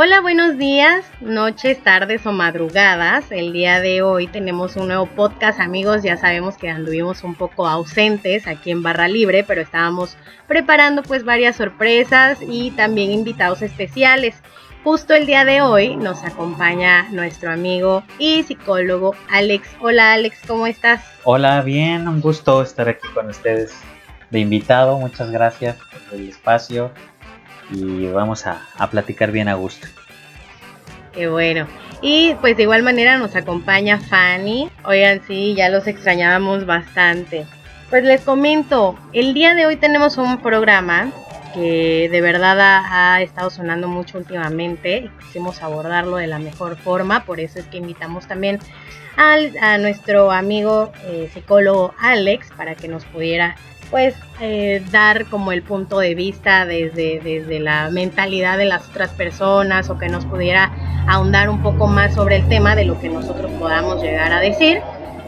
Hola, buenos días, noches, tardes o madrugadas. El día de hoy tenemos un nuevo podcast, amigos. Ya sabemos que anduvimos un poco ausentes aquí en Barra Libre, pero estábamos preparando pues varias sorpresas y también invitados especiales. Justo el día de hoy nos acompaña nuestro amigo y psicólogo Alex. Hola Alex, ¿cómo estás? Hola, bien, un gusto estar aquí con ustedes de invitado. Muchas gracias por el espacio y vamos a, platicar bien a gusto. Qué bueno. Y pues de igual manera nos acompaña Fanny. Oigan, sí, ya los extrañábamos bastante. Pues les comento, el día de hoy tenemos un programa que de verdad ha, estado sonando mucho últimamente y quisimos abordarlo de la mejor forma, por eso es que invitamos también al, a nuestro amigo eh, psicólogo Alex para que nos pudiera pues eh, dar como el punto de vista desde, desde la mentalidad de las otras personas o que nos pudiera ahondar un poco más sobre el tema de lo que nosotros podamos llegar a decir.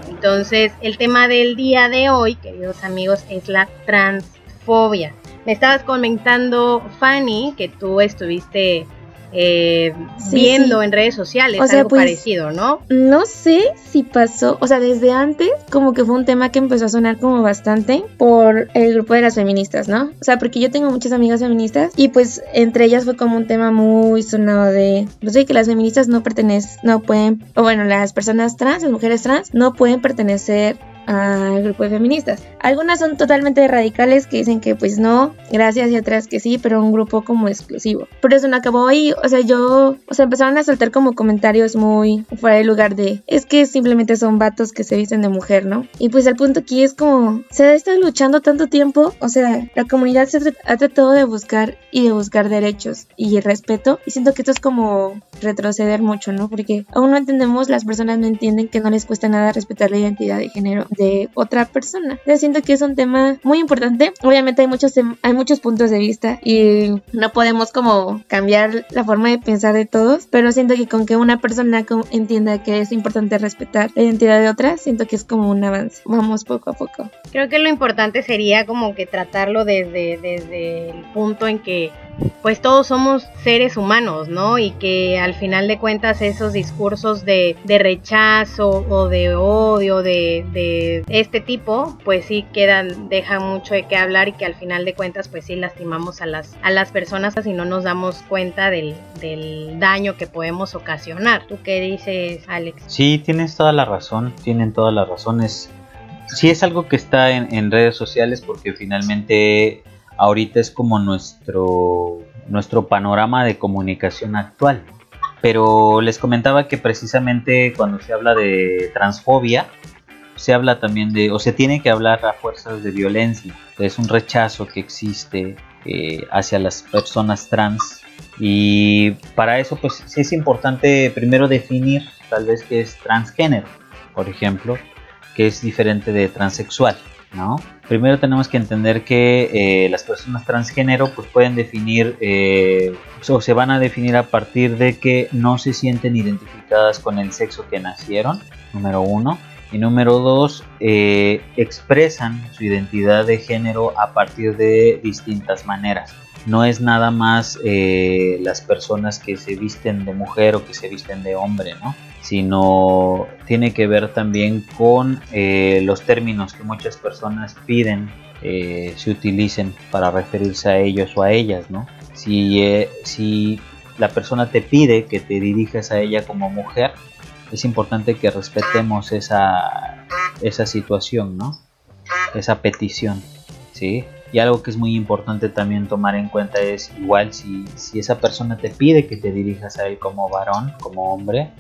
Entonces, el tema del día de hoy, queridos amigos, es la transfobia. Me estabas comentando, Fanny, que tú estuviste eh, viendo en redes sociales, algo pues, parecido, ¿no? No sé si pasó, o sea, desde antes como que fue un tema que empezó a sonar como bastante por el grupo de las feministas, ¿no? O sea, porque yo tengo muchas amigas feministas y pues entre ellas fue como un tema muy sonado de, no sé, que las feministas no pertenecen, no pueden, o bueno, las personas trans, las mujeres trans, no pueden pertenecer al grupo de feministas. Algunas son totalmente radicales que dicen que pues no, gracias y otras que sí, pero un grupo como exclusivo. Pero eso no acabó ahí, o sea, yo, o sea, empezaron a soltar como comentarios muy fuera de lugar de, es que simplemente son vatos que se visten de mujer, ¿no? Y pues el punto aquí es como, se ha estado luchando tanto tiempo, o sea, la comunidad se ha tratado de buscar y de buscar derechos y respeto y siento que esto es como retroceder mucho, ¿no? Porque aún no entendemos, las personas no entienden que no les cuesta nada respetar la identidad de género de otra persona. Yo siento que es un tema muy importante. Obviamente hay muchos, hay muchos puntos de vista y no podemos como cambiar la forma de pensar de todos, pero siento que con que una persona entienda que es importante respetar la identidad de otra, siento que es como un avance. Vamos poco a poco. Creo que lo importante sería como que tratarlo desde, desde el punto en que pues todos somos seres humanos, ¿no? Y que al final de cuentas esos discursos de, rechazo o de odio de, de, este tipo, pues sí quedan, dejan mucho de qué hablar y que al final de cuentas pues sí lastimamos a las, a las personas si no nos damos cuenta del, del daño que podemos ocasionar. ¿Tú qué dices, Alex? Sí, tienes toda la razón, tienen todas las razones. Sí es algo que está en redes sociales porque finalmente ahorita es como nuestro, nuestro panorama de comunicación actual. Pero les comentaba que precisamente cuando se habla de transfobia, se habla también de, o se tiene que hablar a fuerzas de violencia. Es un rechazo que existe eh, hacia las personas trans. Y para eso, pues es importante primero definir tal vez qué es transgénero, por ejemplo, que es diferente de transexual. ¿no? Primero tenemos que entender que eh, las personas transgénero pues pueden definir eh, o se van a definir a partir de que no se sienten identificadas con el sexo que nacieron, número uno. Y número dos, eh, expresan su identidad de género a partir de distintas maneras. No es nada más las personas que se visten de mujer o que se visten de hombre, ¿no? Sino tiene que ver también con eh, los términos que muchas personas piden eh, se utilicen para referirse a ellos o a ellas, ¿no? Si, eh, si la persona te pide que te dirijas a ella como mujer, es importante que respetemos esa, esa situación, ¿no? Esa petición, ¿sí? Y algo que es muy importante también tomar en cuenta es igual si, si esa persona te pide que te dirijas a él como varón, como hombre,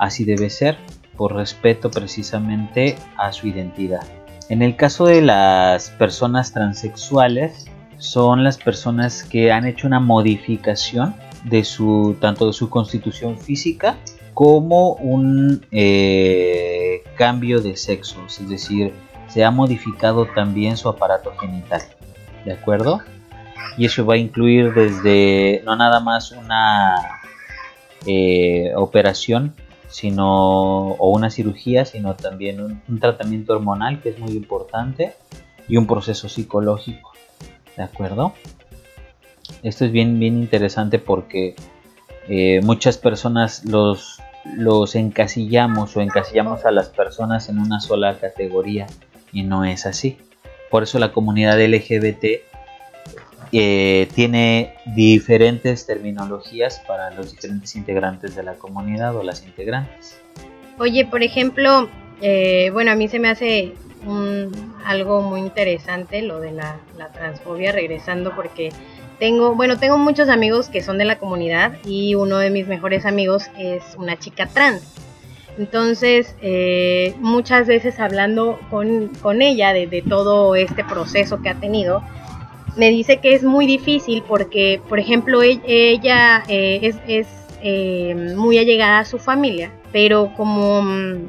Así debe ser, por respeto precisamente a su identidad. En el caso de las personas transexuales, son las personas que han hecho una modificación de su tanto de su constitución física como un eh, cambio de sexo, es decir, se ha modificado también su aparato genital, ¿de acuerdo? Y eso va a incluir desde no nada más una eh, operación sino o una cirugía, sino también un, tratamiento hormonal que es muy importante y un proceso psicológico, ¿de acuerdo? Esto es bien bien interesante porque eh, muchas personas los, los encasillamos o encasillamos a las personas en una sola categoría y no es así. Por eso la comunidad LGBT eh, tiene diferentes terminologías para los diferentes integrantes de la comunidad o las integrantes. Oye, por ejemplo, eh, bueno, a mí se me hace algo muy interesante lo de la, transfobia, regresando porque tengo, bueno, tengo muchos amigos que son de la comunidad y uno de mis mejores amigos es una chica trans. Entonces, eh, muchas veces hablando con, ella de, todo este proceso que ha tenido, me dice que es muy difícil porque, por ejemplo, e, ella eh, es, eh, muy allegada a su familia, pero como, mm,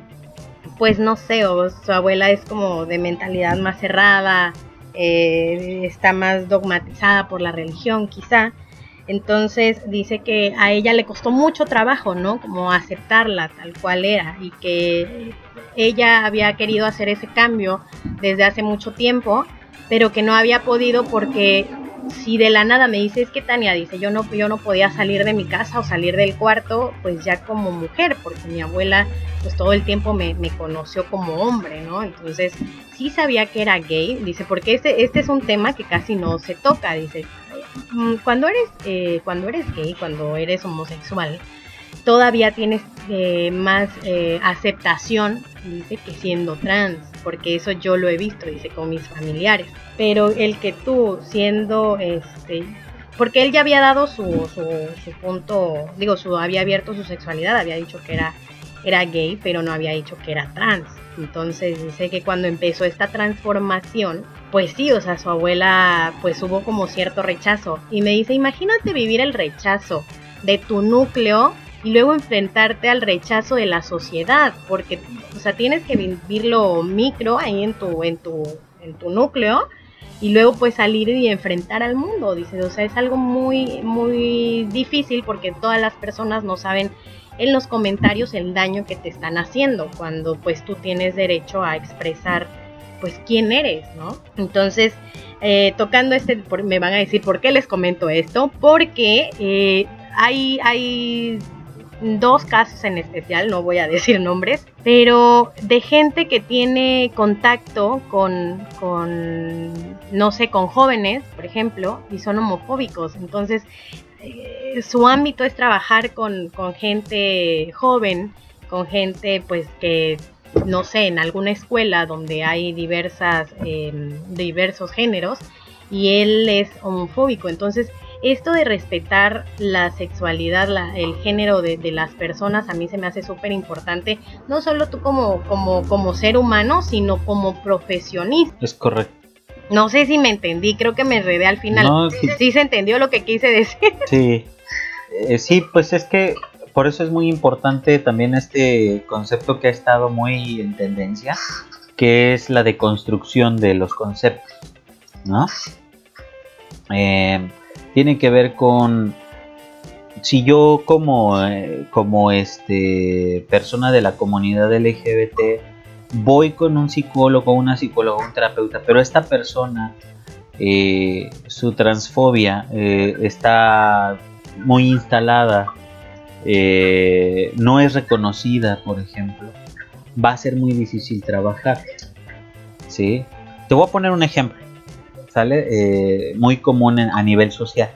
pues no sé, su abuela es como de mentalidad más cerrada, está más dogmatizada por la religión quizá. Entonces dice que a ella le costó mucho trabajo, ¿no? Como aceptarla tal cual era y que ella había querido hacer ese cambio desde hace mucho tiempo, pero que no había podido porque si de la nada me dice, es que Tania dice, yo no, yo no podía salir de mi casa o salir del cuarto, pues ya como mujer, porque mi abuela pues todo el tiempo me, conoció como hombre, ¿no? Entonces sí sabía que era gay, dice, porque este, este es un tema que casi no se toca, dice, Mm, cuando eres, eh, cuando eres gay, cuando eres homosexual, todavía tienes eh, más eh, aceptación, dice, que siendo trans, porque eso yo lo he visto, dice, con mis familiares. Pero el que tú, siendo, este, porque él ya había dado su, su, punto, digo, su, había abierto su sexualidad, había dicho que era, era gay, pero no había dicho que era trans. Entonces dice que cuando empezó esta transformación, pues sí, o sea, su abuela pues hubo como cierto rechazo. Y me dice, imagínate vivir el rechazo de tu núcleo y luego enfrentarte al rechazo de la sociedad, porque, o sea, tienes que vivirlo micro ahí en tu, en tu, en tu núcleo y luego pues salir y enfrentar al mundo, dice, o sea, es algo muy, muy difícil porque todas las personas no saben en los comentarios el daño que te están haciendo cuando pues tú tienes derecho a expresar pues quién eres, ¿no? Entonces, eh, tocando este, me van a decir por qué les comento esto, porque eh, hay, hay dos casos en especial, no voy a decir nombres, pero de gente que tiene contacto con, con no sé, con jóvenes, por ejemplo, y son homofóbicos. Entonces, eh, su ámbito es trabajar con, con gente joven, con gente pues que no sé, en alguna escuela donde hay diversas, em, diversos géneros y él es homofóbico. Entonces, esto de respetar la sexualidad, el género de, las personas, a mí se me hace súper importante, no solo tú como, como, como ser humano, sino como profesionista. Es correcto. No sé si me entendí, creo que me enredé al final. sí. se entendió lo que quise decir. Sí, eh, sí, pues es que por eso es muy importante también este concepto que ha estado muy en tendencia, que es la deconstrucción de los conceptos, ¿no? Eh, tiene que ver con si yo como, eh, como este persona de la comunidad LGBT voy con un psicólogo, una psicóloga, un terapeuta, pero esta persona, eh, su transfobia está muy instalada eh, no es reconocida, por ejemplo, va a ser muy difícil trabajar. ¿sí? Te voy a poner un ejemplo, ¿sale? Eh, muy común a nivel social.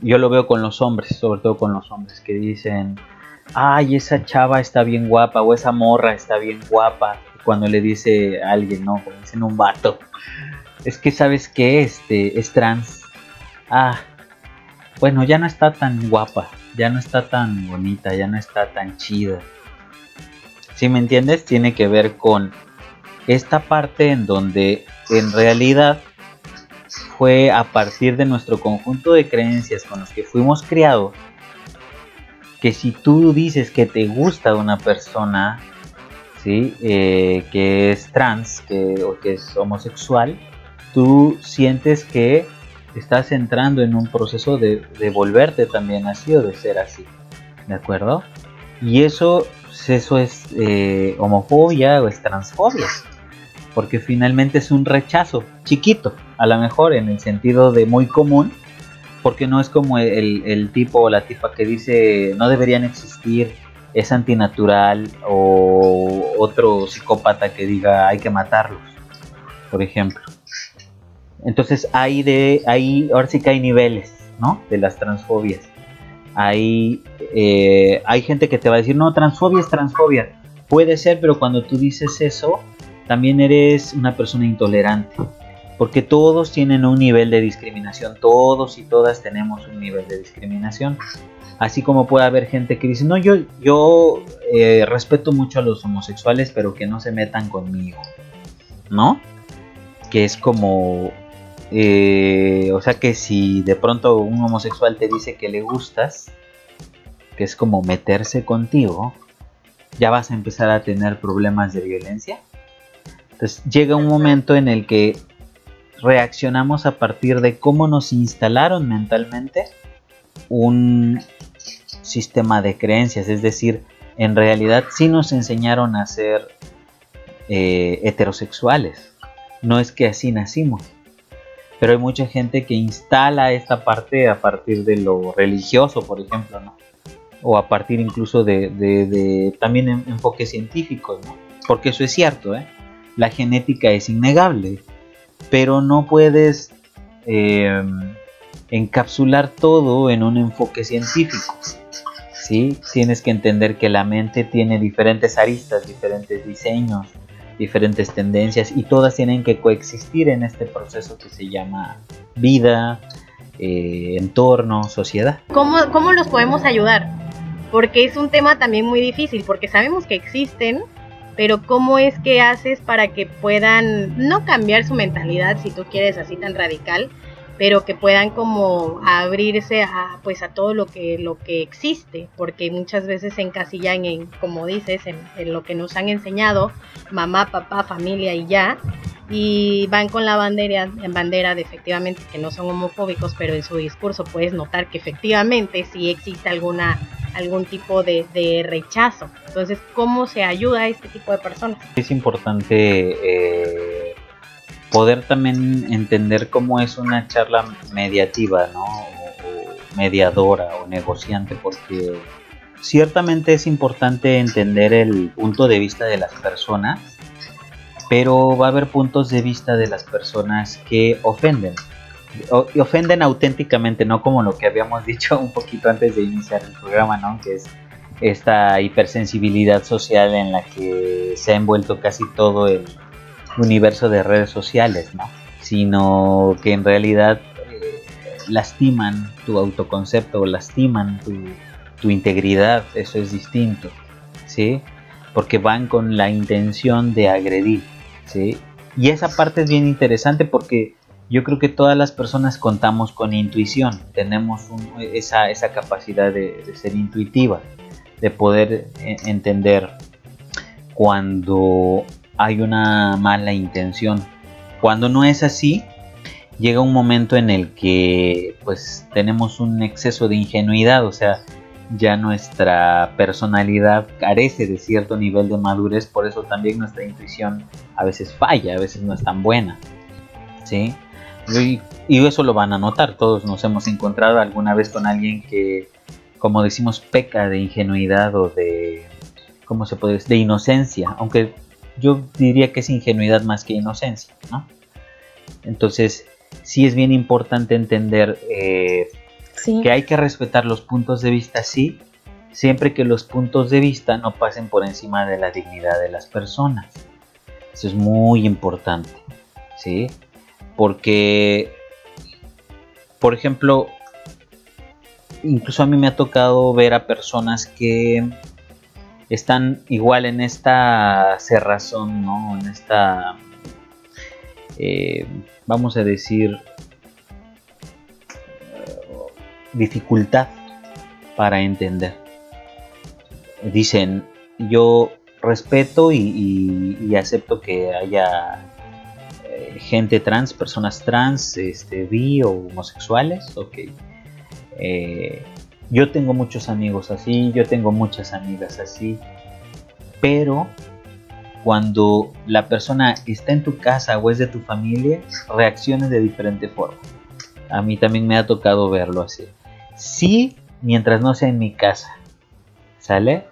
Yo lo veo con los hombres, sobre todo con los hombres, que dicen, ay, esa chava está bien guapa, o esa morra está bien guapa, cuando le dice a alguien, no, como dicen un vato, es que sabes que este es trans. Ah, bueno, ya no está tan guapa, ya no está tan bonita, ya no está tan chida. Si me entiendes? Tiene que ver con esta parte en donde en realidad fue a partir de nuestro conjunto de creencias con los que fuimos criados que si tú dices que te gusta una persona ¿sí? Eh, que es trans que, o que es homosexual, tú sientes que estás entrando en un proceso de, volverte también así o de ser así. ¿De acuerdo? Y eso, eso es eh, homofobia o es transfobia. Porque finalmente es un rechazo chiquito, a lo mejor en el sentido de muy común, porque no es como el, el tipo o la tipa que dice no deberían existir, es antinatural o otro psicópata que diga hay que matarlos, por ejemplo. Entonces hay de ahí ahora sí que hay niveles, ¿no? De las transfobias. Hay eh, hay gente que te va a decir no transfobia es transfobia. Puede ser, pero cuando tú dices eso también eres una persona intolerante. Porque todos tienen un nivel de discriminación, todos y todas tenemos un nivel de discriminación. Así como puede haber gente que dice, no, yo, yo eh, respeto mucho a los homosexuales, pero que no se metan conmigo. ¿No? Que es como eh, o sea que si de pronto un homosexual te dice que le gustas, que es como meterse contigo, ya vas a empezar a tener problemas de violencia. Entonces llega un momento en el que reaccionamos a partir de cómo nos instalaron mentalmente un sistema de creencias, es decir, en realidad sí nos enseñaron a ser eh, heterosexuales, no es que así nacimos pero hay mucha gente que instala esta parte a partir de lo religioso, por ejemplo. O a partir incluso de, también enfoques científicos, ¿no? Porque eso es cierto, ¿eh? La genética es innegable, pero no puedes em, encapsular todo en un enfoque científico. ¿sí? Tienes que entender que la mente tiene diferentes aristas, diferentes diseños, diferentes tendencias y todas tienen que coexistir en este proceso que se llama vida, eh, entorno, sociedad. ¿Cómo, ¿Cómo los podemos ayudar? Porque es un tema también muy difícil, porque sabemos que existen, pero ¿cómo es que haces para que puedan no cambiar su mentalidad, si tú quieres así tan radical, pero que puedan como abrirse a pues a todo lo que lo que existe porque muchas veces se encasillan en como dices en, lo que nos han enseñado mamá papá familia y ya y van con la bandera bandera de efectivamente que no son homofóbicos pero en su discurso puedes notar que efectivamente sí existe alguna algún tipo de, rechazo entonces cómo se ayuda a este tipo de personas es importante eh poder también entender cómo es una charla mediativa, ¿no? Mediadora o negociante, porque ciertamente es importante entender el punto de vista de las personas, pero va a haber puntos de vista de las personas que ofenden. y ofenden auténticamente, no como lo que habíamos dicho un poquito antes de iniciar el programa, ¿no? Que es esta hipersensibilidad social en la que se ha envuelto casi todo el, universo de redes sociales, ¿no? Sino que en realidad eh, lastiman tu autoconcepto, lastiman tu, tu integridad, eso es distinto, ¿sí? Porque van con la intención de agredir, ¿sí? Y esa parte es bien interesante porque yo creo que todas las personas contamos con intuición, tenemos esa, esa, capacidad de, de, ser intuitiva, de poder eh, entender cuando hay una mala intención. Cuando no es así, llega un momento en el que pues tenemos un exceso de ingenuidad, o sea, ya nuestra personalidad carece de cierto nivel de madurez, por eso también nuestra intuición a veces falla, a veces no es tan buena. ¿Sí? Y, eso lo van a notar, todos nos hemos encontrado alguna vez con alguien que, como decimos, peca de ingenuidad o de, ¿cómo se puede decir? De inocencia, aunque yo diría que es ingenuidad más que inocencia, ¿no? Entonces, sí es bien importante entender eh, que hay que respetar los puntos de vista, sí, siempre que los puntos de vista no pasen por encima de la dignidad de las personas. Eso es muy importante, ¿sí? Porque, por ejemplo, incluso a mí me ha tocado ver a personas que están igual en esta cerrazón, ¿no? En esta, eh, vamos a decir, dificultad para entender. Dicen, yo respeto y, acepto que haya eh, gente trans, personas trans, este, bi o homosexuales, ok. Eh, yo tengo muchos amigos así, yo tengo muchas amigas así, pero cuando la persona está en tu casa o es de tu familia, reacciona de diferente forma. A mí también me ha tocado verlo así. Sí, mientras no sea en mi casa. ¿Sale?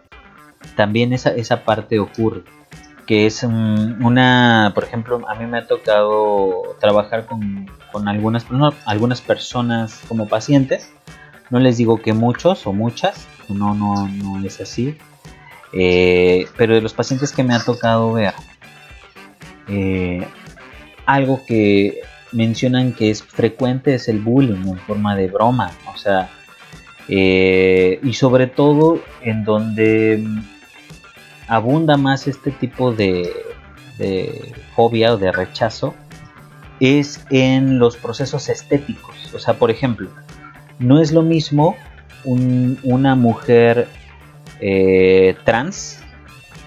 También esa, esa parte ocurre. Que es una, por ejemplo, a mí me ha tocado trabajar con, algunas, algunas personas como pacientes. No les digo que muchos o muchas, no, no, no es así. Eh, pero de los pacientes que me ha tocado ver, eh, algo que mencionan que es frecuente es el bullying en forma de broma, o sea, eh, y sobre todo en donde abunda más este tipo de, fobia o de rechazo es en los procesos estéticos, o sea, por ejemplo, no es lo mismo una mujer eh, trans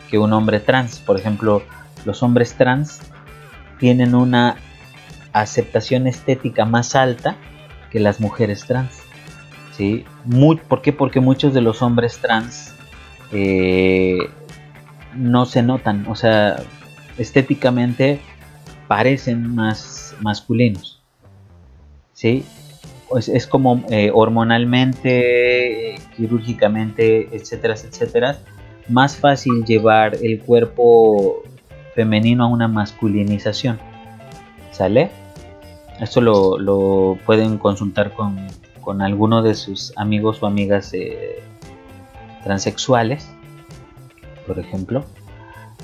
que un hombre trans, por ejemplo, los hombres trans tienen una aceptación estética más alta que las mujeres trans. ¿Sí? ¿Por qué? Porque muchos de los hombres trans eh, no se notan, o sea, estéticamente parecen más masculinos. ¿sí? Es, como eh, hormonalmente, quirúrgicamente, etcétera, etcétera, más fácil llevar el cuerpo femenino a una masculinización. ¿Sale? Esto lo, pueden consultar con, con, alguno de sus amigos o amigas eh, transexuales, por ejemplo.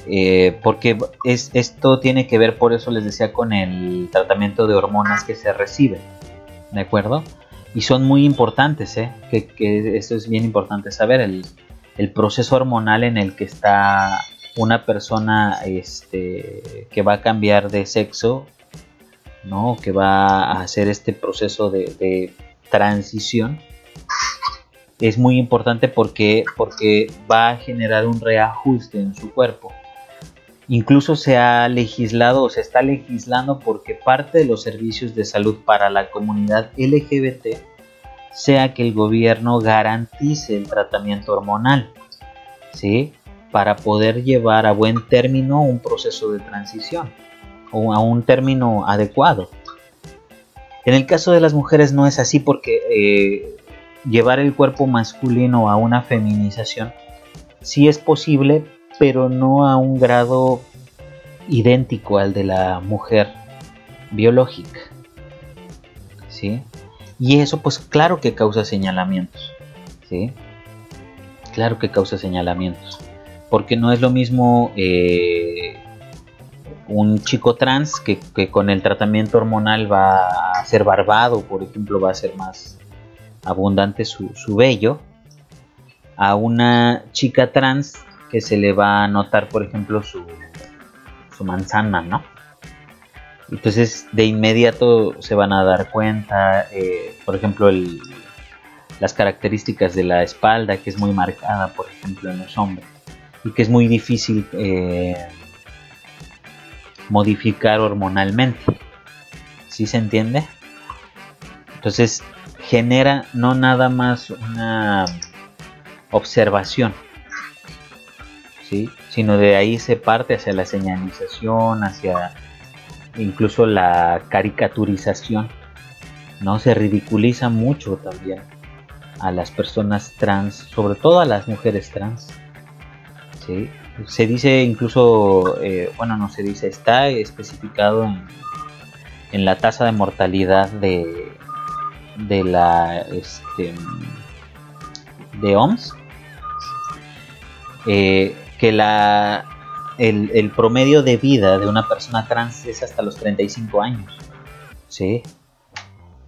Eh, porque es, esto tiene que ver, por eso les decía, con el tratamiento de hormonas que se recibe. ¿De acuerdo? Y son muy importantes, ¿eh? que, esto es bien importante saber, el, el proceso hormonal en el que está una persona este, que va a cambiar de sexo, ¿no? que va a hacer este proceso de, transición, es muy importante porque, porque va a generar un reajuste en su cuerpo. Incluso se ha legislado o se está legislando porque parte de los servicios de salud para la comunidad LGBT sea que el gobierno garantice el tratamiento hormonal. ¿sí? para poder llevar a buen término un proceso de transición o a un término adecuado. En el caso de las mujeres no es así porque eh, llevar el cuerpo masculino a una feminización sí es posible, pero no a un grado idéntico al de la mujer biológica. ¿Sí? Y eso pues claro que causa señalamientos. ¿Sí? Claro que causa señalamientos porque no es lo mismo eh, un chico trans que, con el tratamiento hormonal va a ser barbado, por ejemplo, va a ser más abundante su, vello, a una chica trans que se le va a notar, por ejemplo, su, su manzana, ¿no? Entonces de inmediato se van a dar cuenta, eh, por ejemplo, las características de la espalda, que es muy marcada, por ejemplo, en los hombres y que es muy difícil eh, modificar hormonalmente. ¿Sí se entiende? Entonces genera no nada más una observación, ¿sí? sino de ahí se parte hacia la señalización, hacia incluso la caricaturización. ¿no? Se ridiculiza mucho también a las personas trans, sobre todo a las mujeres trans. Se dice incluso, eh, bueno, no se dice, está especificado en, la tasa de mortalidad de, de la este, de OMS eh, que la el, promedio de vida de una persona trans es hasta los 35 años. ¿Sí?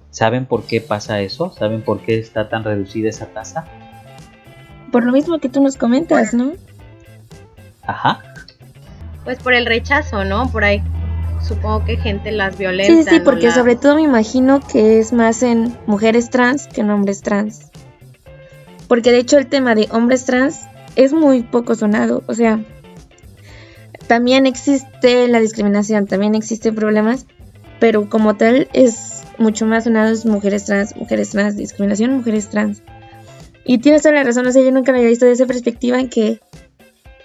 ¿Saben por qué pasa eso? ¿Saben por qué está tan reducida esa tasa? Por lo mismo que tú nos comentas, ¿no? Ajá. Pues por el rechazo, ¿no? Por ahí supongo que gente las violenta. Sí, sí, porque sobre todo me imagino que es más en mujeres trans que en hombres trans. Porque de hecho el tema de hombres trans es muy poco sonado. O sea, también existe la discriminación, también existen problemas, pero como tal es mucho más sonado es mujeres trans, mujeres trans, discriminación, mujeres trans. Y tienes toda la razón, o sea, yo nunca lo había visto de esa perspectiva en que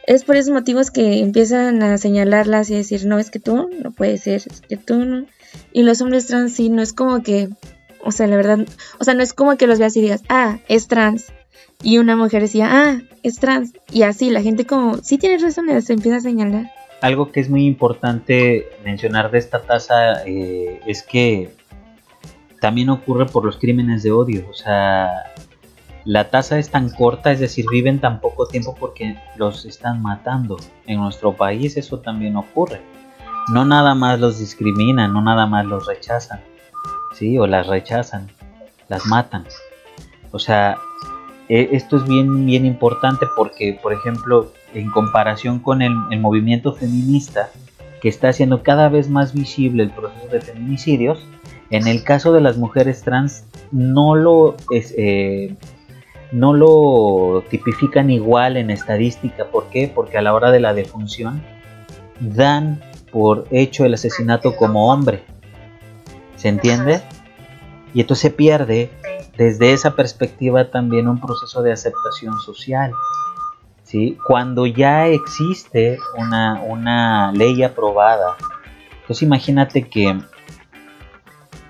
es por esos motivos que empiezan a señalarlas y decir, no, es que tú no puede ser, es que tú no. Y los hombres trans sí, no es como que O sea, la verdad, o sea, no es como que los veas y digas, ah, es trans. Y una mujer decía, ah, es trans. Y así, la gente como, sí tienes razón, se empieza a señalar. Algo que es muy importante mencionar de esta tasa eh, es que también ocurre por los crímenes de odio. O sea, la tasa es tan corta, es decir, viven tan poco tiempo porque los están matando. En nuestro país eso también ocurre. No nada más los discriminan, no nada más los rechazan, ¿sí? O las rechazan, las matan. O sea, e, esto es bien, bien importante porque, por ejemplo, en comparación con el, movimiento feminista, que está haciendo cada vez más visible el proceso de feminicidios, en el caso de las mujeres trans no lo, eh, no lo tipifican igual en estadística. ¿Por qué? Porque a la hora de la defunción dan por hecho el asesinato como hombre. ¿Se entiende? Y entonces se pierde desde esa perspectiva también un proceso de aceptación social. ¿sí? Cuando ya existe una, una ley aprobada, entonces imagínate que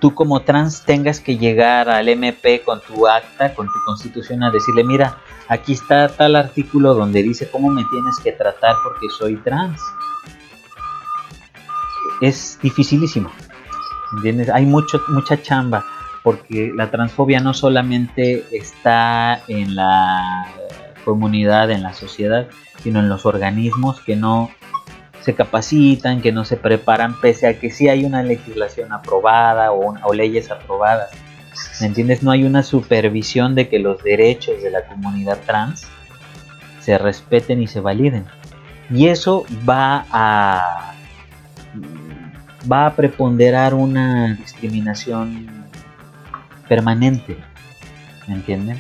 tú como trans tengas que llegar al MP con tu acta, con tu constitución a decirle, mira, aquí está tal artículo donde dice cómo me tienes que tratar porque soy trans. Es dificilísimo. ¿Entiendes? Hay mucho, mucha chamba porque la transfobia no solamente está en la comunidad, en la sociedad, sino en los organismos que no se capacitan, que no se preparan, pese a que sí hay una legislación aprobada o, leyes aprobadas. ¿Me entiendes? No hay una supervisión de que los derechos de la comunidad trans se respeten y se validen. Y eso va a va a preponderar una discriminación permanente. ¿Me entienden?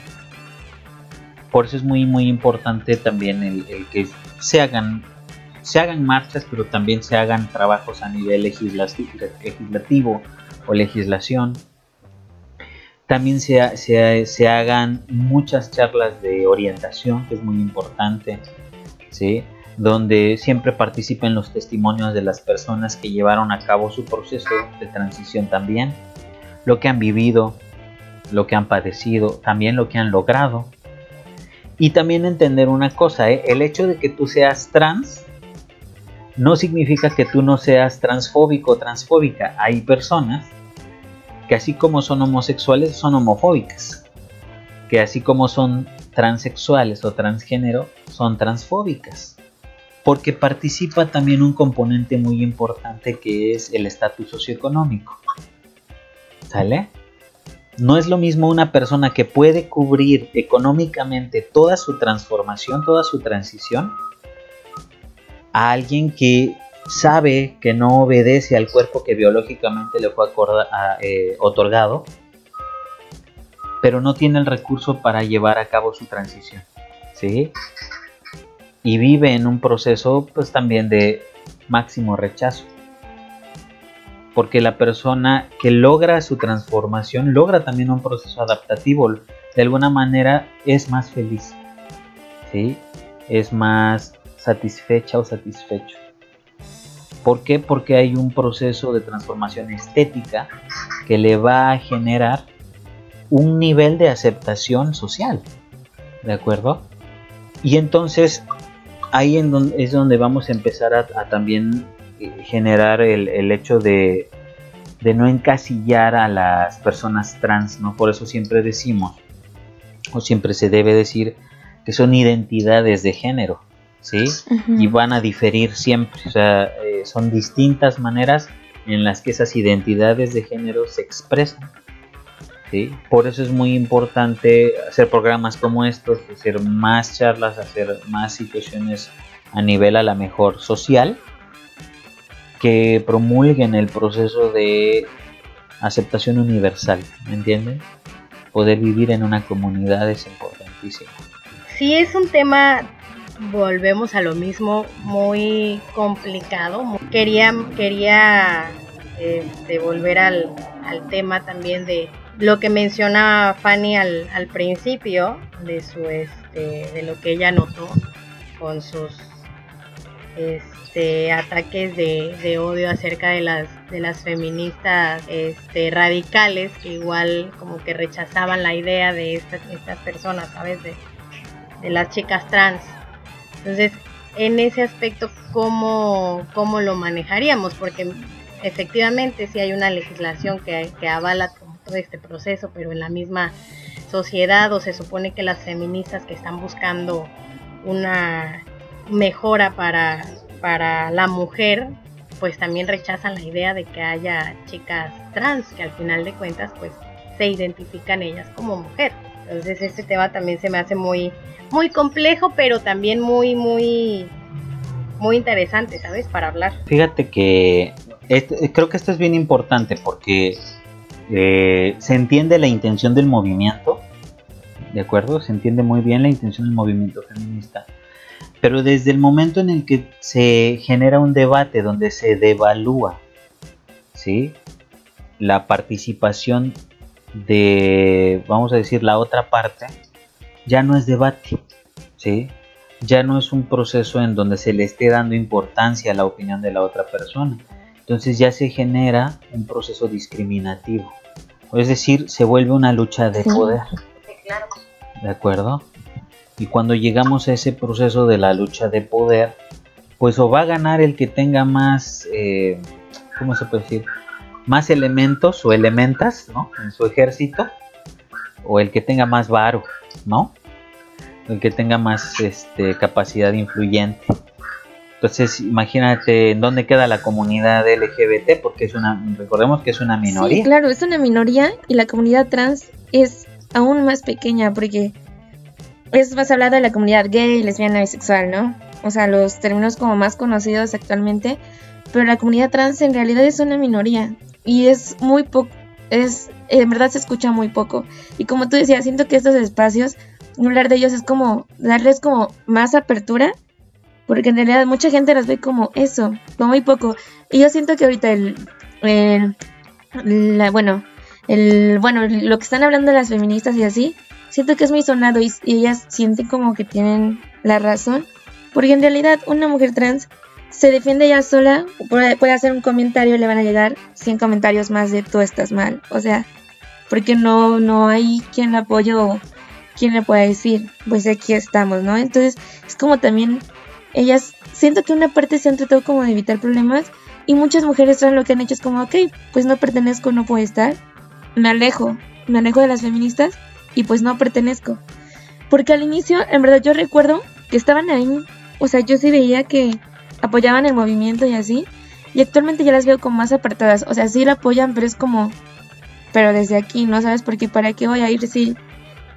Por eso es muy muy importante también el, que se hagan se hagan marchas, pero también se hagan trabajos a nivel legislativo o legislación. También se, se, se, hagan muchas charlas de orientación, que es muy importante, ¿sí? donde siempre participen los testimonios de las personas que llevaron a cabo su proceso de transición también, lo que han vivido, lo que han padecido, también lo que han logrado. Y también entender una cosa, ¿eh? el hecho de que tú seas trans no significa que tú no seas transfóbico o transfóbica. Hay personas que así como son homosexuales son homofóbicas, que así como son transexuales o transgénero son transfóbicas, porque participa también un componente muy importante que es el estatus socioeconómico. ¿Sale? No es lo mismo una persona que puede cubrir económicamente toda su transformación, toda su transición, a alguien que sabe que no obedece al cuerpo que biológicamente le fue eh, otorgado, pero no tiene el recurso para llevar a cabo su transición. ¿sí? Y vive en un proceso pues también de máximo rechazo porque la persona que logra su transformación logra también un proceso adaptativo, de alguna manera es más feliz, ¿sí? es más satisfecha o satisfecho. ¿Por qué? Porque hay un proceso de transformación estética que le va a generar un nivel de aceptación social, ¿de acuerdo? Y entonces ahí es donde vamos a empezar a, también generar el, hecho de, no encasillar a las personas trans, ¿no? Por eso siempre decimos, o siempre se debe decir, que son identidades de género, ¿sí? Y van a diferir siempre, o sea, eh, son distintas maneras en las que esas identidades de género se expresan. ¿sí? Por eso es muy importante hacer programas como estos, hacer más charlas, hacer más situaciones a nivel a la mejor social, que promulguen el proceso de aceptación universal, ¿me entienden? Poder vivir en una comunidad es importantísimo. Sí, es un tema, volvemos a lo mismo, muy complicado. Quería, quería este, volver al, tema también de lo que menciona Fanny al, al principio, de, su, este, de lo que ella notó con sus este, ataques de, odio acerca de las, de las feministas este, radicales que igual como que rechazaban la idea de estas, estas personas, ¿sabes? De, de las chicas trans. Entonces, en ese aspecto, ¿cómo, cómo lo manejaríamos? Porque efectivamente si hay una legislación que, que avala todo este proceso, pero en la misma sociedad o se supone que las feministas que están buscando una mejora para, para la mujer, pues también rechazan la idea de que haya chicas trans que al final de cuentas pues se identifican ellas como mujer. Entonces este tema también se me hace muy muy complejo, pero también muy muy muy interesante, ¿sabes? Para hablar. Fíjate que creo que esto es bien importante porque eh, se entiende la intención del movimiento, ¿de acuerdo? Se entiende muy bien la intención del movimiento feminista. Pero desde el momento en el que se genera un debate donde se devalúa ¿sí? la participación de, vamos a decir, la otra parte, ya no es debate, ¿sí? ya no es un proceso en donde se le esté dando importancia a la opinión de la otra persona. Entonces ya se genera un proceso discriminativo. Es decir, se vuelve una lucha de poder. ¿De acuerdo? Y cuando llegamos a ese proceso de la lucha de poder, pues o va a ganar el que tenga más, eh, ¿cómo se puede decir? Más elementos o elementas, ¿no? En su ejército, o el que tenga más varo, ¿no? El que tenga más este, capacidad influyente. Entonces, imagínate en dónde queda la comunidad LGBT, porque es una, recordemos que es una minoría. Sí, claro, es una minoría y la comunidad trans es aún más pequeña, porque es más hablado de la comunidad gay, lesbiana, bisexual, ¿no? O sea, los términos como más conocidos actualmente, pero la comunidad trans en realidad es una minoría y es muy poco, es, en verdad se escucha muy poco. Y como tú decías, siento que estos espacios, hablar de ellos es como darles como más apertura, porque en realidad mucha gente los ve como eso, como muy poco. Y yo siento que ahorita el, bueno, el, bueno, lo que están hablando las feministas y así, siento que es muy sonado y, ellas sienten como que tienen la razón, porque en realidad una mujer trans se defiende ella sola, puede, hacer un comentario y le van a llegar 100 comentarios más de tú estás mal, o sea, porque no, no hay quien la apoye o quien le pueda decir, pues aquí estamos, ¿no? Entonces es como también ellas, siento que una parte se han tratado como de evitar problemas y muchas mujeres trans lo que han hecho es como, ok, pues no pertenezco, no puedo estar, me alejo, me alejo de las feministas y pues no pertenezco. Porque al inicio, en verdad yo recuerdo que estaban ahí, o sea, yo sí veía que apoyaban el movimiento y así, y actualmente ya las veo como más apartadas, o sea, sí la apoyan, pero es como, pero desde aquí, ¿no sabes? Porque para qué voy a ir si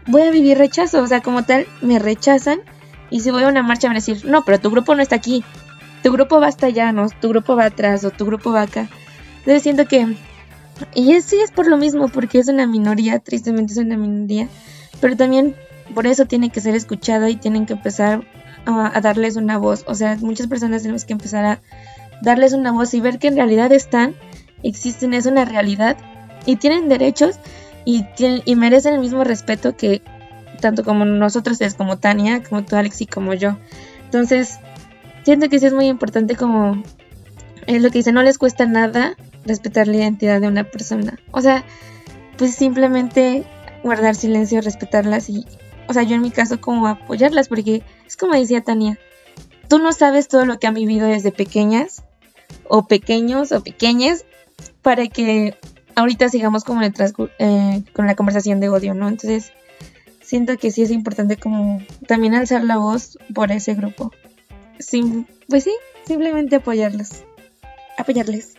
voy a vivir rechazo, o sea, como tal, me rechazan, y si voy a una marcha van a decir, no, pero tu grupo no está aquí, tu grupo va hasta allá, ¿no? Tu grupo va atrás, o tu grupo va acá. Entonces siento que y sí es por lo mismo, porque es una minoría, tristemente es una minoría, pero también por eso tiene que ser escuchada y tienen que empezar a, darles una voz. O sea, muchas personas tenemos que empezar a darles una voz y ver que en realidad están, existen, es una realidad y tienen derechos y, y merecen el mismo respeto que tanto como nosotros es como Tania, como tú Alex y como yo. Entonces, siento que sí es muy importante como es lo que dice, no les cuesta nada respetar la identidad de una persona. O sea, pues simplemente guardar silencio, respetarlas y, o sea, yo en mi caso como apoyarlas, porque es como decía Tania, tú no sabes todo lo que han vivido desde pequeñas, o pequeños, o pequeñas, para que ahorita sigamos como en eh, con la conversación de odio, ¿no? Entonces, siento que sí es importante como también alzar la voz por ese grupo. pues sí, simplemente apoyarlos. Apoyarles.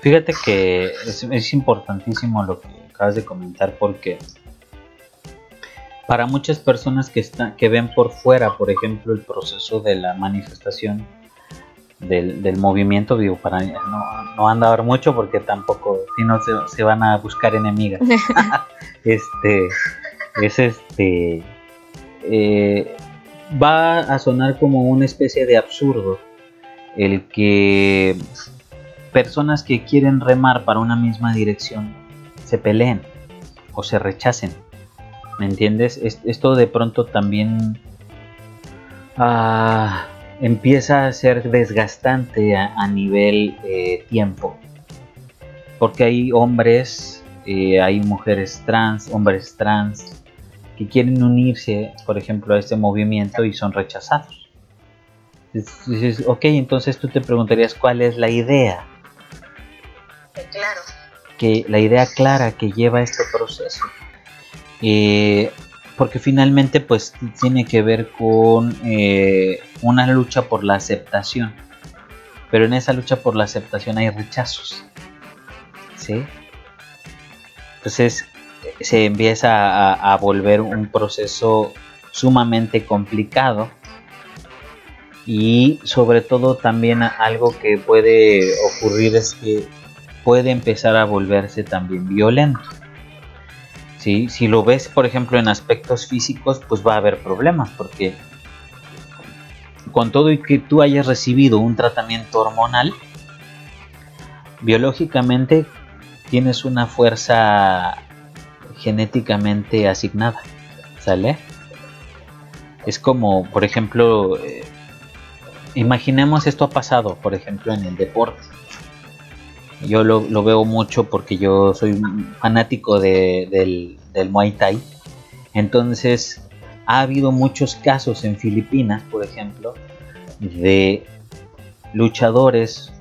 Fíjate que es, importantísimo lo que acabas de comentar porque para muchas personas que, están, que ven por fuera, por ejemplo, el proceso de la manifestación del, movimiento, digo, para no, no andar mucho porque tampoco, si no se, van a buscar enemigas. este, es este, eh, va a sonar como una especie de absurdo el que personas que quieren remar para una misma dirección se peleen o se rechacen. ¿Me entiendes? Esto de pronto también ah, empieza a ser desgastante a, nivel eh, tiempo. Porque hay hombres, eh, hay mujeres trans, hombres trans, que quieren unirse, por ejemplo, a este movimiento y son rechazados. Dices, ok, entonces tú te preguntarías cuál es la idea. Claro. Que, la idea clara que lleva este proceso. Eh, porque finalmente pues tiene que ver con eh, una lucha por la aceptación. Pero en esa lucha por la aceptación hay rechazos. ¿Sí? Entonces se empieza a, volver un proceso sumamente complicado y sobre todo también algo que puede ocurrir es que puede empezar a volverse también violento. Si lo ves, por ejemplo, en aspectos físicos, pues va a haber problemas, porque con todo y que tú hayas recibido un tratamiento hormonal, biológicamente tienes una fuerza genéticamente asignada, ¿sale? Es como, por ejemplo, eh, imaginemos esto ha pasado, por ejemplo, en el deporte. Yo lo, veo mucho porque yo soy fanático del, del Muay Thai. Entonces, ha habido muchos casos en Filipinas, por ejemplo, de luchadores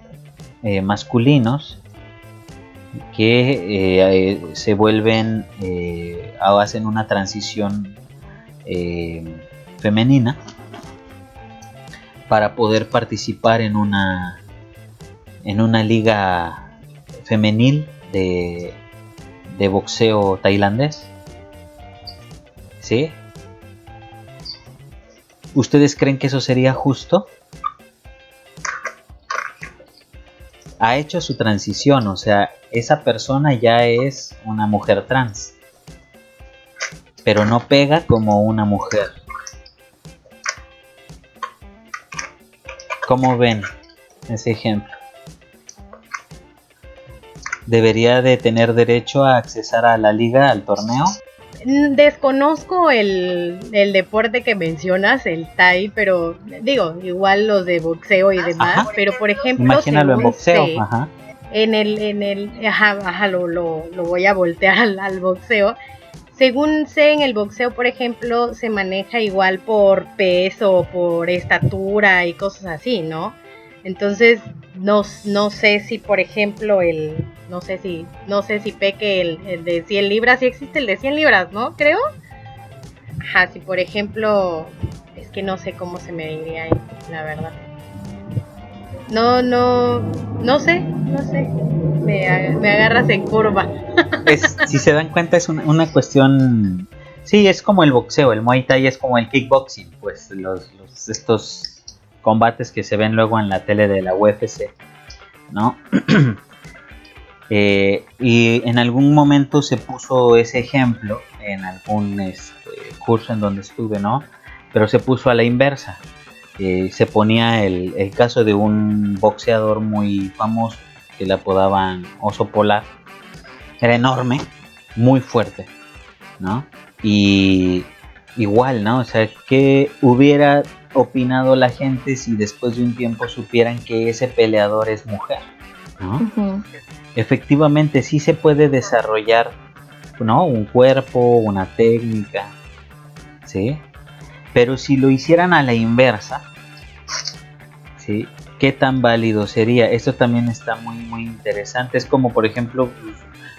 eh, masculinos que eh, se vuelven, eh, hacen una transición femenina para poder participar en una en una liga femenil de, de boxeo tailandés. ¿Sí? ¿Ustedes creen que eso sería justo? Ha hecho su transición, o sea, esa persona ya es una mujer trans, pero no pega como una mujer. ¿Cómo ven ese ejemplo? Debería de tener derecho a accesar a la liga, al torneo? Mm, desconozco el, deporte que mencionas, el Tai, pero digo, igual los de boxeo y demás, pero por ejemplo... Imagínalo en boxeo, ajá. En el, en el, ajá, ajá lo, lo, voy a voltear al, al boxeo. Según sé, en el boxeo, por ejemplo, se maneja igual por peso, por estatura y cosas así, ¿no? Entonces, no, no sé si, por ejemplo, el, no sé si, no sé si peque el, de 100 libras, si existe el de 100 libras, ¿no? Creo. Ajá, si por ejemplo, es que no sé cómo se me diría ahí, la verdad. No, no, no sé, no sé. Me, agarras en curva. si se dan cuenta, es una, cuestión. Sí, es como el boxeo, el muay thai es como el kickboxing, pues los, los estos combates que se ven luego en la tele de la UFC, ¿no? Eh, y en algún momento se puso ese ejemplo en algún este, curso en donde estuve, ¿no? Pero se puso a la inversa. Eh, se ponía el, el, caso de un boxeador muy famoso que le apodaban Oso Polar. Era enorme, muy fuerte, ¿no? Y igual, ¿no? O sea, que hubiera opinado la gente si después de un tiempo supieran que ese peleador es mujer? ¿no? Efectivamente, sí se puede desarrollar ¿no? un cuerpo, una técnica, ¿sí? Pero si lo hicieran a la inversa, ¿sí? ¿Qué tan válido sería? Esto también está muy, muy interesante. Es como, por ejemplo,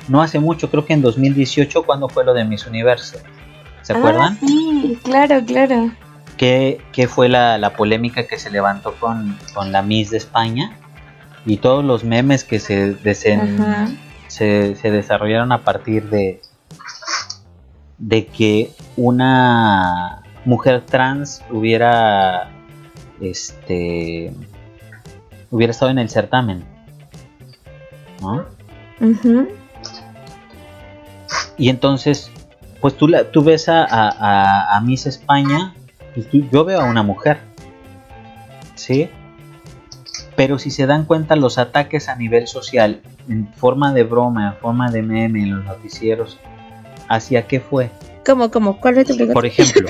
no hace mucho, creo que en 2018, cuando fue lo de Miss Universo. ¿Se ah, acuerdan? Sí, claro, claro qué, fue la, polémica que se levantó con, la Miss de España y todos los memes que se, se, se, desarrollaron a partir de, de que una mujer trans hubiera este hubiera estado en el certamen ¿no? y entonces pues tú, la, tú ves a, a, a Miss España yo veo a una mujer. ¿Sí? Pero si se dan cuenta los ataques a nivel social, en forma de broma, en forma de meme en los noticieros, ¿hacia qué fue? ¿Cómo, cómo? ¿Cuál es tu pregunta? Por ejemplo,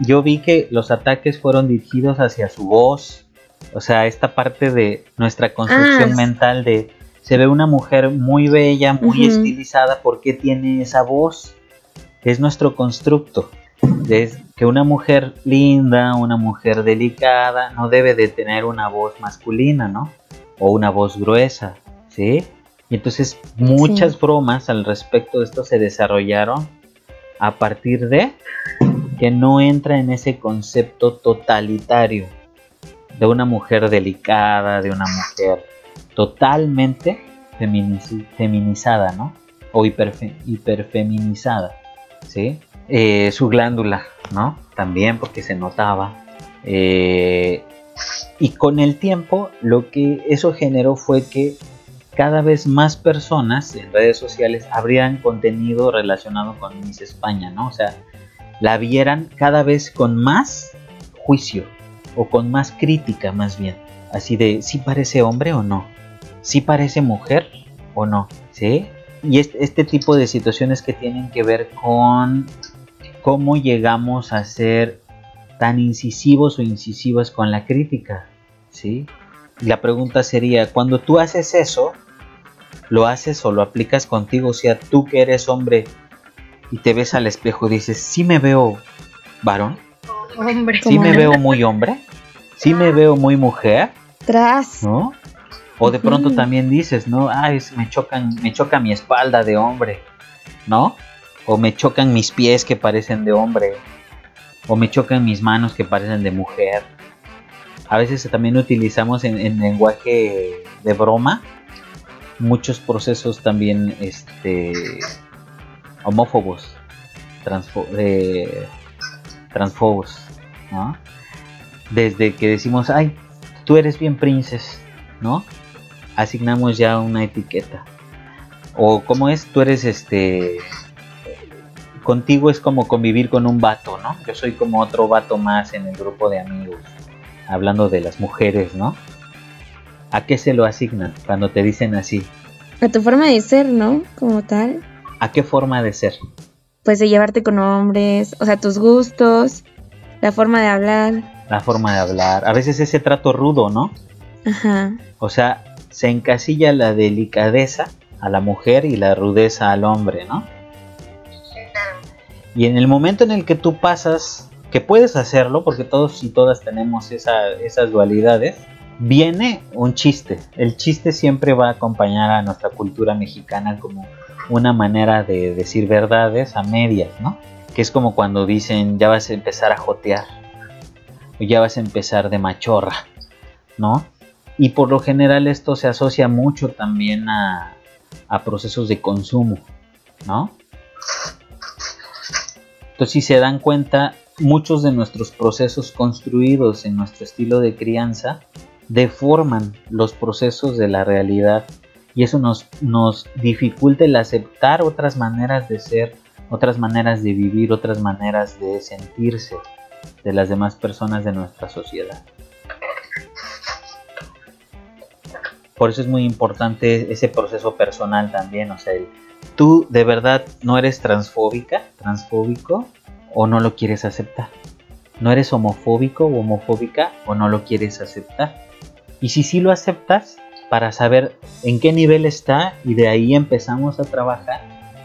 yo vi que los ataques fueron dirigidos hacia su voz, o sea, esta parte de nuestra construcción Ah. mental de se ve una mujer muy bella, muy estilizada, ¿por qué tiene esa voz? Es nuestro constructo. Es que una mujer linda, una mujer delicada, no debe de tener una voz masculina, ¿no? O una voz gruesa, ¿sí? Y entonces muchas Sí. bromas al respecto de esto se desarrollaron a partir de que no entra en ese concepto totalitario de una mujer delicada, de una mujer totalmente feminizada, ¿no? O hiperfe- hiperfeminizada, ¿sí? Eh, su glándula, ¿no? También porque se notaba. Eh, y con el tiempo lo que eso generó fue que cada vez más personas en redes sociales abrían contenido relacionado con Miss España, ¿no? O sea, la vieran cada vez con más juicio o con más crítica más bien. Así de, ¿sí parece hombre o no? ¿Sí parece mujer o no? ¿Sí? Y este, este tipo de situaciones que tienen que ver con cómo llegamos a ser tan incisivos o incisivas con la crítica, ¿sí? Y la pregunta sería, cuando tú haces eso, lo haces o lo aplicas contigo, o sea, tú que eres hombre y te ves al espejo y dices, ¿sí me veo varón? Hombre. ¿Sí me no. veo muy hombre? ¿Sí me veo muy mujer? Tras. ¿No? O de pronto también dices, ¿no? Ay, es- me chocan, me choca mi espalda de hombre, ¿no? O me chocan mis pies que parecen de hombre. O me chocan mis manos que parecen de mujer. A veces también utilizamos en, en lenguaje de broma muchos procesos también este homófobos, transfo- transfobos, ¿no? Desde que decimos, ay, tú eres bien princes, ¿no? Asignamos ya una etiqueta. O como es, tú eres este... Contigo es como convivir con un vato, ¿no? Yo soy como otro vato más en el grupo de amigos. Hablando de las mujeres, ¿no? ¿A qué se lo asignan cuando te dicen así? A tu forma de ser, ¿no? Como tal. ¿A qué forma de ser? Pues de llevarte con hombres, o sea, tus gustos, la forma de hablar. La forma de hablar. A veces ese trato rudo, ¿no? Ajá. O sea, se encasilla la delicadeza a la mujer y la rudeza al hombre, ¿no? Y en el momento en el que tú pasas, que puedes hacerlo, porque todos y todas tenemos esa- esas dualidades, viene un chiste. El chiste siempre va a acompañar a nuestra cultura mexicana como una manera de decir verdades a medias, ¿no? Que es como cuando dicen, ya vas a empezar a jotear, o ya vas a empezar de machorra, ¿no? Y por lo general esto se asocia mucho también a, a procesos de consumo, ¿no? Entonces si se dan cuenta, muchos de nuestros procesos construidos en nuestro estilo de crianza deforman los procesos de la realidad y eso nos, nos dificulta el aceptar otras maneras de ser, otras maneras de vivir, otras maneras de sentirse de las demás personas de nuestra sociedad. Por eso es muy importante ese proceso personal también, o sea, el- tú de verdad no eres transfóbica, transfóbico o no lo quieres aceptar. No eres homofóbico o homofóbica o no lo quieres aceptar. Y si sí lo aceptas, para saber en qué nivel está y de ahí empezamos a trabajar.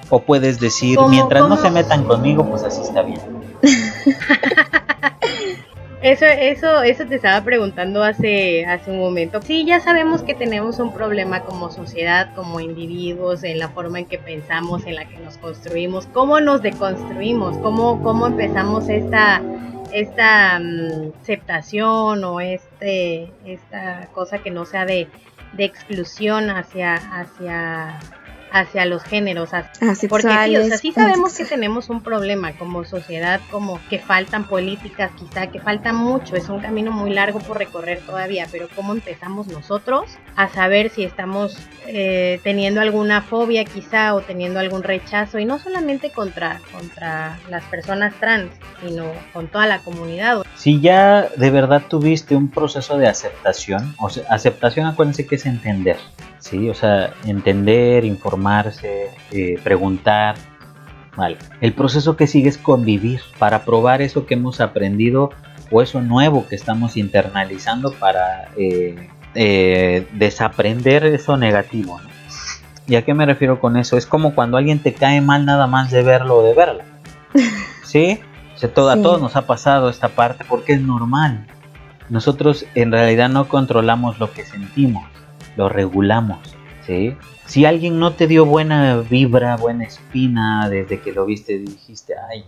O puedes decir, ¿Cómo- mientras no se metan conmigo, pues así está bien. Eso, eso, eso te estaba preguntando hace, hace un momento. Sí, ya sabemos que tenemos un problema como sociedad, como individuos, en la forma en que pensamos, en la que nos construimos, cómo nos deconstruimos, cómo, cómo empezamos esta, esta mm, aceptación o este, esta cosa que no sea de, de exclusión hacia, hacia, hacia los géneros, hacia- porque sí, o sea, sí sabemos que tenemos un problema como sociedad, como que faltan políticas, quizá que falta mucho, es un camino muy largo por recorrer todavía, pero cómo empezamos nosotros a saber si estamos eh, teniendo alguna fobia quizá o teniendo algún rechazo, y no solamente contra, contra las personas trans, sino con toda la comunidad. Si ya de verdad tuviste un proceso de aceptación, o sea, aceptación acuérdense que es entender, ¿sí? O sea, entender, informarse, eh, preguntar, Vale. El proceso que sigue es convivir para probar eso que hemos aprendido o eso nuevo que estamos internalizando para eh, eh, desaprender eso negativo. ¿Y a qué me refiero con eso? Es como cuando alguien te cae mal nada más de verlo o de verla. ¿Sí? A todos nos ha pasado esta parte porque es normal. Nosotros en realidad no controlamos lo que sentimos, lo regulamos. ¿sí? Si alguien no te dio buena vibra, buena espina desde que lo viste, dijiste, ay,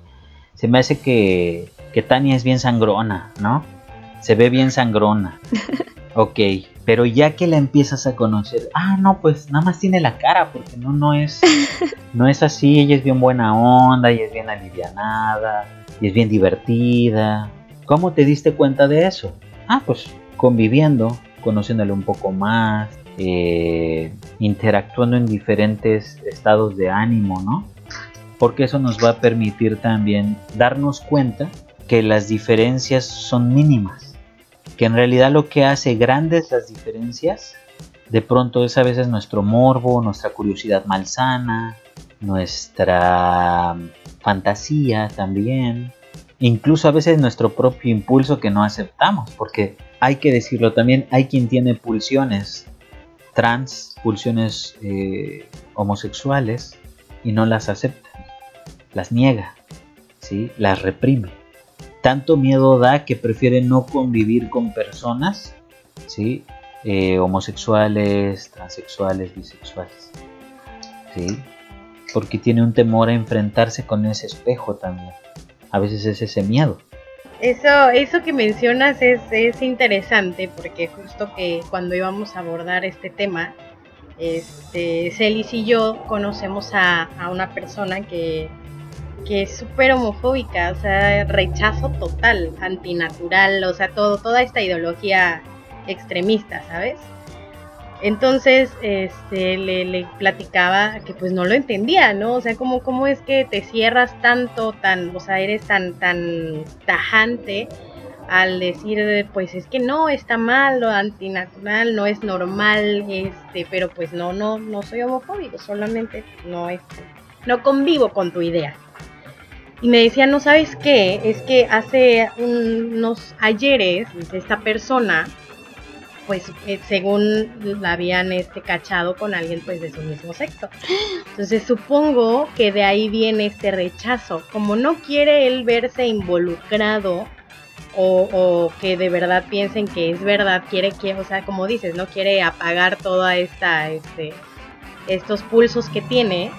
se me hace que, que Tania es bien sangrona, ¿no? Se ve bien sangrona. Ok, pero ya que la empiezas a conocer, ah, no, pues nada más tiene la cara, porque no, no es, no es así, ella es bien buena onda, y es bien alivianada, y es bien divertida. ¿Cómo te diste cuenta de eso? Ah, pues conviviendo, conociéndole un poco más, eh, interactuando en diferentes estados de ánimo, ¿no? Porque eso nos va a permitir también darnos cuenta que las diferencias son mínimas que en realidad lo que hace grandes las diferencias, de pronto es a veces nuestro morbo, nuestra curiosidad malsana, nuestra fantasía también, incluso a veces nuestro propio impulso que no aceptamos, porque hay que decirlo también, hay quien tiene pulsiones trans, pulsiones eh, homosexuales y no las acepta, las niega, ¿sí? las reprime tanto miedo da que prefiere no convivir con personas, ¿sí? Eh, homosexuales, transexuales, bisexuales, ¿sí? Porque tiene un temor a enfrentarse con ese espejo también. A veces es ese miedo. Eso, eso que mencionas es, es interesante porque justo que cuando íbamos a abordar este tema, este, Celis y yo conocemos a, a una persona que que es súper homofóbica, o sea, rechazo total, antinatural, o sea, todo, toda esta ideología extremista, ¿sabes? Entonces, este, le, platicaba que pues no lo entendía, ¿no? O sea, ¿cómo, cómo es que te cierras tanto, tan, o sea, eres tan, tan tajante al decir, pues es que no, está mal, lo antinatural, no es normal, este, pero pues no, no, no soy homofóbico, solamente no, este, no convivo con tu idea y me decía, no sabes qué, es que hace unos ayeres esta persona, pues eh, según la habían este, cachado con alguien pues de su mismo sexo. Entonces supongo que de ahí viene este rechazo, como no quiere él verse involucrado o, que de verdad piensen que es verdad, quiere que, o sea, como dices, no quiere apagar toda esta, este, estos pulsos que tiene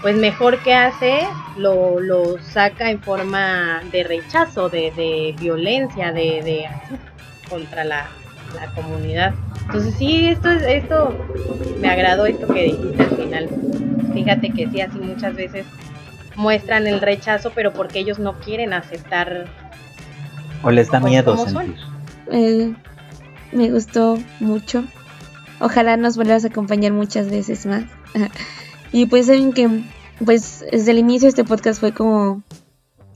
pues mejor que hace, lo, lo saca en forma de rechazo, de, violencia, de, de contra la, comunidad. Entonces sí, esto es, esto me agradó esto que dijiste al final. Fíjate que sí, así muchas veces muestran el rechazo, pero porque ellos no quieren aceptar. O les da miedo sentir. Eh, me gustó mucho. Ojalá nos vuelvas a acompañar muchas veces más. y pues saben que pues desde el inicio este podcast fue como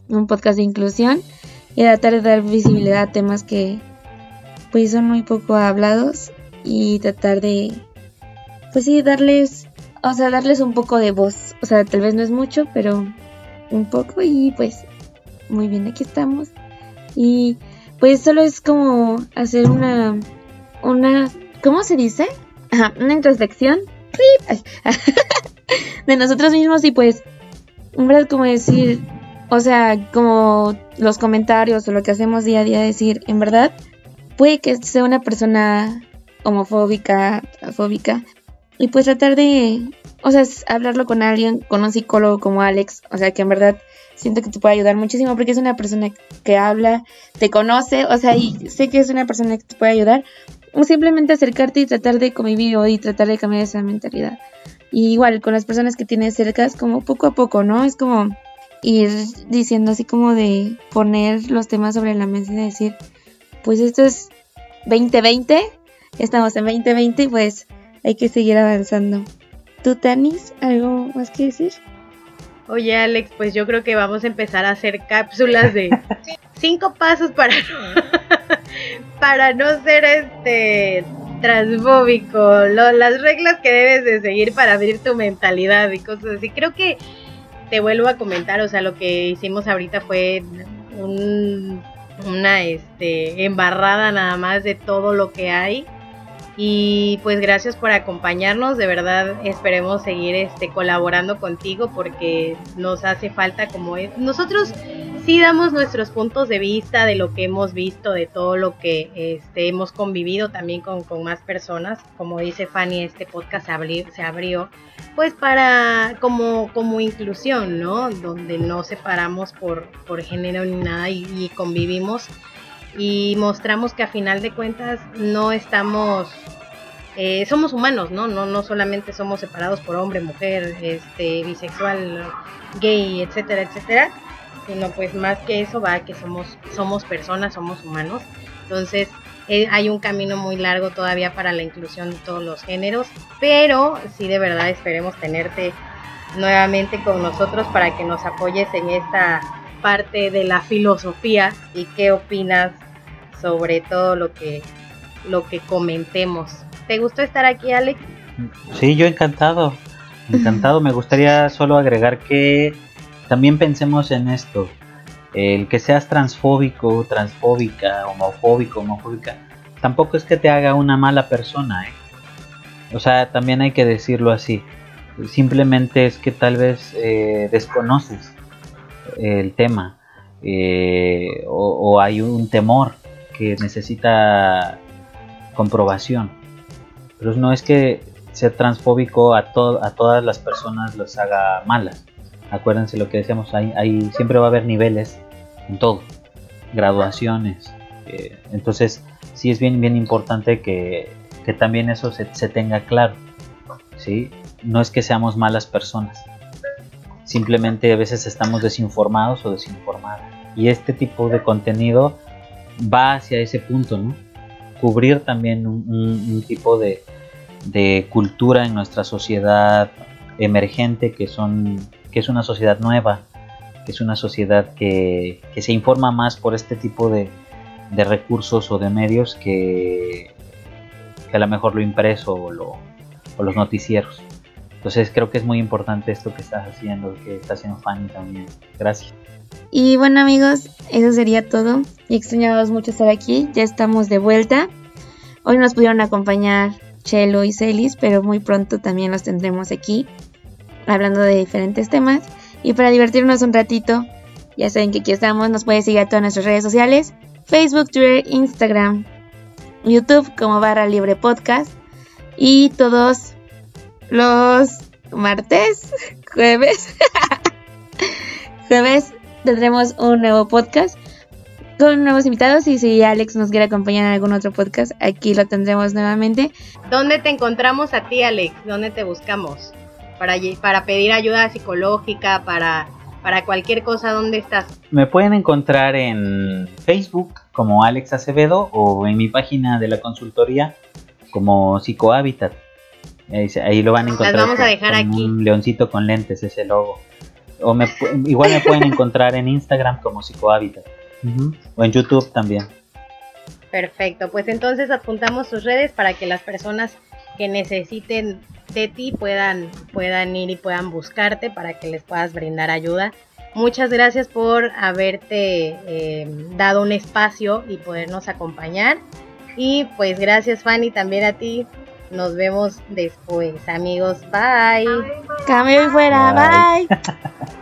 un podcast de inclusión y tratar de dar visibilidad a temas que pues son muy poco hablados y tratar de pues sí darles o sea darles un poco de voz. O sea tal vez no es mucho pero un poco y pues muy bien aquí estamos. Y pues solo es como hacer una una ¿cómo se dice? Ajá, una introspección. De nosotros mismos y pues, verdad como decir, o sea, como los comentarios o lo que hacemos día a día, decir, en verdad, puede que sea una persona homofóbica, afóbica, y pues tratar de, o sea, hablarlo con alguien, con un psicólogo como Alex, o sea, que en verdad siento que te puede ayudar muchísimo porque es una persona que habla, te conoce, o sea, y sé que es una persona que te puede ayudar, o simplemente acercarte y tratar de convivir y tratar de cambiar esa mentalidad. Y igual con las personas que tienes cerca es como poco a poco, ¿no? Es como ir diciendo así como de poner los temas sobre la mesa y decir, pues esto es 2020, estamos en 2020 y pues hay que seguir avanzando. ¿Tú, Tanis, algo más que decir? Oye, Alex, pues yo creo que vamos a empezar a hacer cápsulas de cinco pasos para para no ser este transfóbico, las reglas que debes de seguir para abrir tu mentalidad y cosas así. Creo que te vuelvo a comentar, o sea, lo que hicimos ahorita fue una este, embarrada nada más de todo lo que hay. Y pues gracias por acompañarnos, de verdad esperemos seguir este, colaborando contigo porque nos hace falta como es. Nosotros sí damos nuestros puntos de vista de lo que hemos visto, de todo lo que este, hemos convivido también con, más personas. Como dice Fanny, este podcast se abrió, se abrió pues para como, como inclusión, ¿no? Donde no separamos por, por género ni nada y, convivimos y mostramos que a final de cuentas no estamos eh, somos humanos, ¿no? ¿no? No solamente somos separados por hombre, mujer, este, bisexual, gay, etcétera, etcétera, sino pues más que eso va que somos, somos personas, somos humanos. Entonces eh, hay un camino muy largo todavía para la inclusión de todos los géneros, pero sí de verdad esperemos tenerte nuevamente con nosotros para que nos apoyes en esta parte de la filosofía y qué opinas sobre todo lo que lo que comentemos. ¿Te gustó estar aquí, Alex? Sí, yo encantado. Encantado. Me gustaría solo agregar que también pensemos en esto. El que seas transfóbico, transfóbica, homofóbico, homofóbica, tampoco es que te haga una mala persona. ¿eh? O sea, también hay que decirlo así. Simplemente es que tal vez eh, desconoces el tema eh, o, hay un temor que necesita comprobación. Pero no es que ser transfóbico a, a todas las personas los haga malas acuérdense lo que decíamos, hay, siempre va a haber niveles en todo, graduaciones. Eh, entonces, sí es bien, bien importante que, también eso se, tenga claro. ¿sí? No es que seamos malas personas, simplemente a veces estamos desinformados o desinformadas. Y este tipo de contenido va hacia ese punto, ¿no? Cubrir también un, tipo de, de cultura en nuestra sociedad emergente que son que es una sociedad nueva, que es una sociedad que, se informa más por este tipo de, recursos o de medios que, a lo mejor lo impreso o, los noticieros. Entonces creo que es muy importante esto que estás haciendo, que estás haciendo Fanny también. Gracias. Y bueno amigos, eso sería todo. Y extrañamos mucho estar aquí. Ya estamos de vuelta. Hoy nos pudieron acompañar Chelo y Celis, pero muy pronto también los tendremos aquí hablando de diferentes temas. Y para divertirnos un ratito, ya saben que aquí estamos, nos pueden seguir a todas nuestras redes sociales, Facebook, Twitter, Instagram, YouTube como barra libre podcast. Y todos los martes, jueves, jueves tendremos un nuevo podcast con nuevos invitados y si Alex nos quiere acompañar en algún otro podcast, aquí lo tendremos nuevamente. ¿Dónde te encontramos a ti, Alex? ¿Dónde te buscamos? Para, para pedir ayuda psicológica, para, para cualquier cosa, ¿dónde estás? Me pueden encontrar en Facebook como Alex Acevedo o en mi página de la consultoría como Psicohabitat. Ahí, lo van a encontrar. Las vamos a dejar aquí. Un leoncito con lentes, ese logo. O me, igual me pueden encontrar en Instagram como Psicohabitat. O en YouTube también. Perfecto, pues entonces apuntamos sus redes para que las personas que necesiten de ti puedan, puedan ir y puedan buscarte para que les puedas brindar ayuda. Muchas gracias por haberte eh, dado un espacio y podernos acompañar. Y pues gracias Fanny también a ti. Nos vemos después, amigos. Bye. Cambio y fuera. bye.